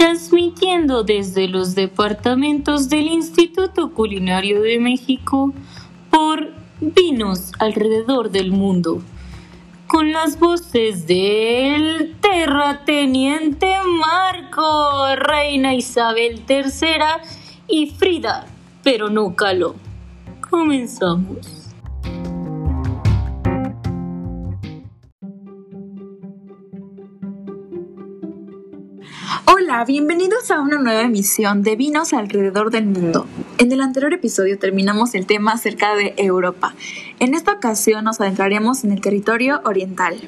transmitiendo desde los departamentos del Instituto Culinario de México por Vinos alrededor del mundo, con las voces del terrateniente Marco, Reina Isabel III y Frida, pero no Calo. Comenzamos. Bienvenidos a una nueva emisión de Vinos alrededor del mundo. En el anterior episodio terminamos el tema acerca de Europa. En esta ocasión nos adentraremos en el territorio oriental.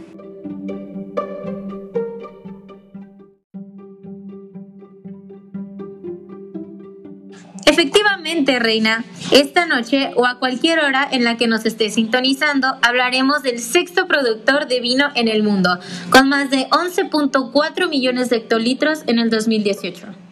Efectivamente, Reina, esta noche o a cualquier hora en la que nos esté sintonizando, hablaremos del sexto productor de vino en el mundo, con más de 11.4 millones de hectolitros en el 2018.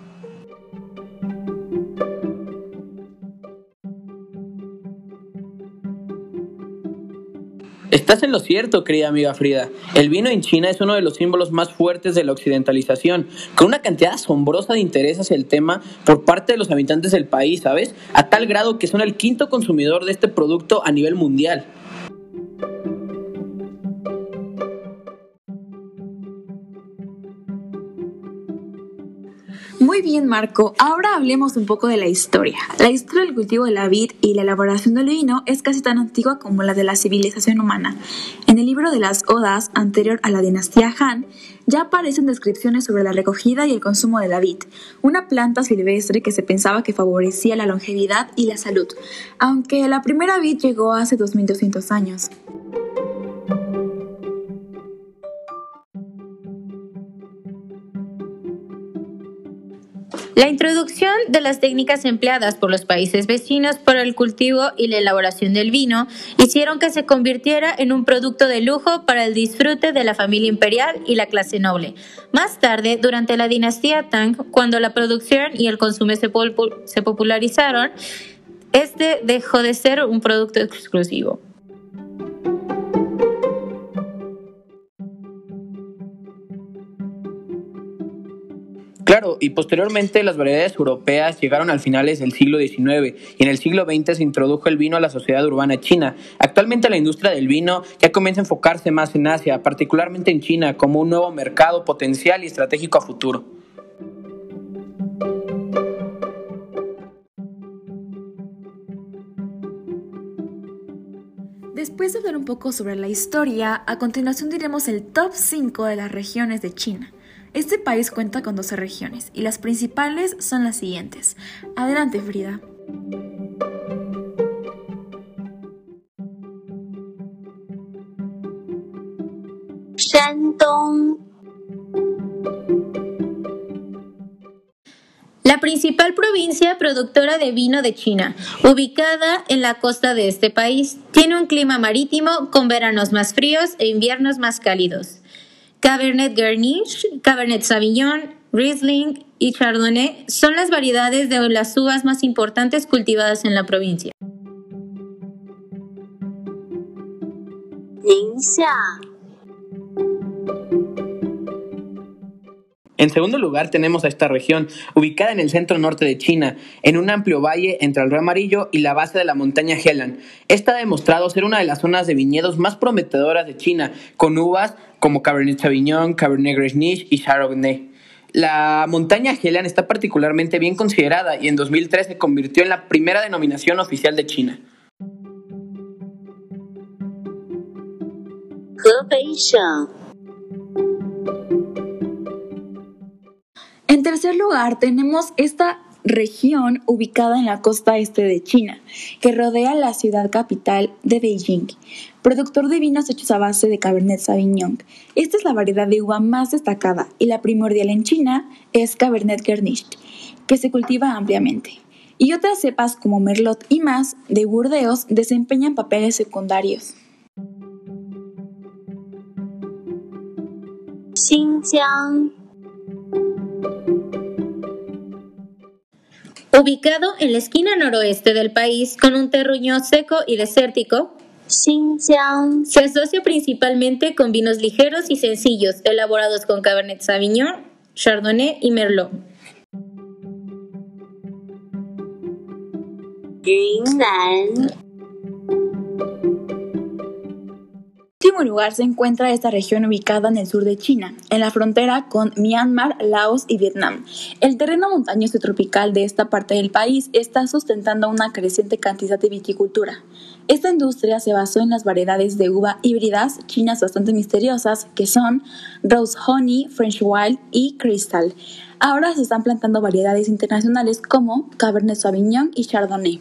Estás lo cierto, querida amiga Frida. El vino en China es uno de los símbolos más fuertes de la occidentalización, con una cantidad asombrosa de interés hacia el tema por parte de los habitantes del país, ¿sabes? A tal grado que son el quinto consumidor de este producto a nivel mundial. Muy bien, Marco. Ahora hablemos un poco de la historia. La historia del cultivo de la vid y la elaboración del vino es casi tan antigua como la de la civilización humana. En el libro de las Odas, anterior a la dinastía Han, ya aparecen descripciones sobre la recogida y el consumo de la vid, una planta silvestre que se pensaba que favorecía la longevidad y la salud, aunque la primera vid llegó hace 2200 años. La introducción de las técnicas empleadas por los países vecinos para el cultivo y la elaboración del vino hicieron que se convirtiera en un producto de lujo para el disfrute de la familia imperial y la clase noble. Más tarde, durante la dinastía Tang, cuando la producción y el consumo se, popularizaron, este dejó de ser un producto exclusivo. Claro, y posteriormente las variedades europeas llegaron al finales del siglo XIX y en el siglo XX se introdujo el vino a la sociedad urbana china. Actualmente la industria del vino ya comienza a enfocarse más en Asia, particularmente en China, como un nuevo mercado potencial y estratégico a futuro. Después de hablar un poco sobre la historia, a continuación diremos el top 5 de las regiones de China. Este país cuenta con 12 regiones y las principales son las siguientes. Adelante, Frida. Shandong. La principal provincia productora de vino de China, ubicada en la costa de este país, tiene un clima marítimo con veranos más fríos e inviernos más cálidos. Cabernet Grenache, Cabernet Sauvignon, Riesling y Chardonnay son las variedades de las uvas más importantes cultivadas en la provincia. En segundo lugar tenemos a esta región, ubicada en el centro norte de China, en un amplio valle entre el río Amarillo y la base de la montaña Helan. Esta ha demostrado ser una de las zonas de viñedos más prometedoras de China, con uvas como Cabernet Sauvignon, Cabernet Grenache y Chardonnay. La montaña Helan está particularmente bien considerada y en 2003 se convirtió en la primera denominación oficial de China. Tercer lugar, tenemos esta región ubicada en la costa este de China, que rodea la ciudad capital de Beijing, productor de vinos hechos a base de Cabernet Sauvignon. Esta es la variedad de uva más destacada y la primordial en China es Cabernet Grenache, que se cultiva ampliamente. Y otras cepas como Merlot y más de Burdeos desempeñan papeles secundarios. Xinjiang Ubicado en la esquina noroeste del país, con un terruño seco y desértico, Xinjiang. Se asocia principalmente con vinos ligeros y sencillos, elaborados con Cabernet Sauvignon, Chardonnay y Merlot. Yunnan último lugar se encuentra esta región ubicada en el sur de China, en la frontera con Myanmar, Laos y Vietnam. El terreno montañoso tropical de esta parte del país está sustentando una creciente cantidad de viticultura. Esta industria se basó en las variedades de uva híbridas chinas bastante misteriosas que son Rose Honey, French Wild y Crystal. Ahora se están plantando variedades internacionales como Cabernet Sauvignon y Chardonnay.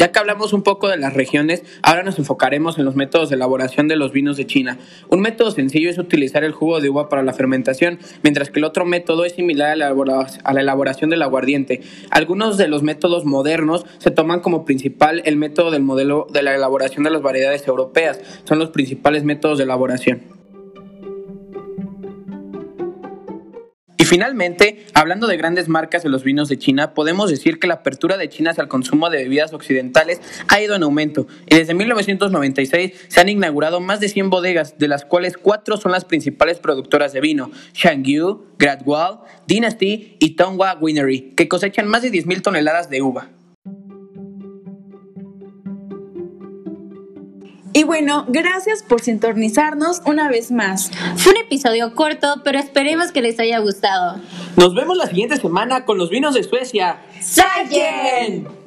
Ya que hablamos un poco de las regiones, ahora nos enfocaremos en los métodos de elaboración de los vinos de China. Un método sencillo es utilizar el jugo de uva para la fermentación, mientras que el otro método es similar a la, elaboración del aguardiente. Algunos de los métodos modernos se toman como principal el método del modelo de la elaboración de las variedades europeas. Son los principales métodos de elaboración. Finalmente, hablando de grandes marcas de los vinos de China, podemos decir que la apertura de China el consumo de bebidas occidentales ha ido en aumento. Y desde 1996 se han inaugurado más de 100 bodegas, de las cuales cuatro son las principales productoras de vino: Shangyu, Gradwall, Dynasty y Tonghua Winery, que cosechan más de 10.000 toneladas de uva. Y bueno, gracias por sintonizarnos una vez más. Fue un episodio corto, pero esperemos que les haya gustado. Nos vemos la siguiente semana con los vinos de Suecia. ¡Sagen!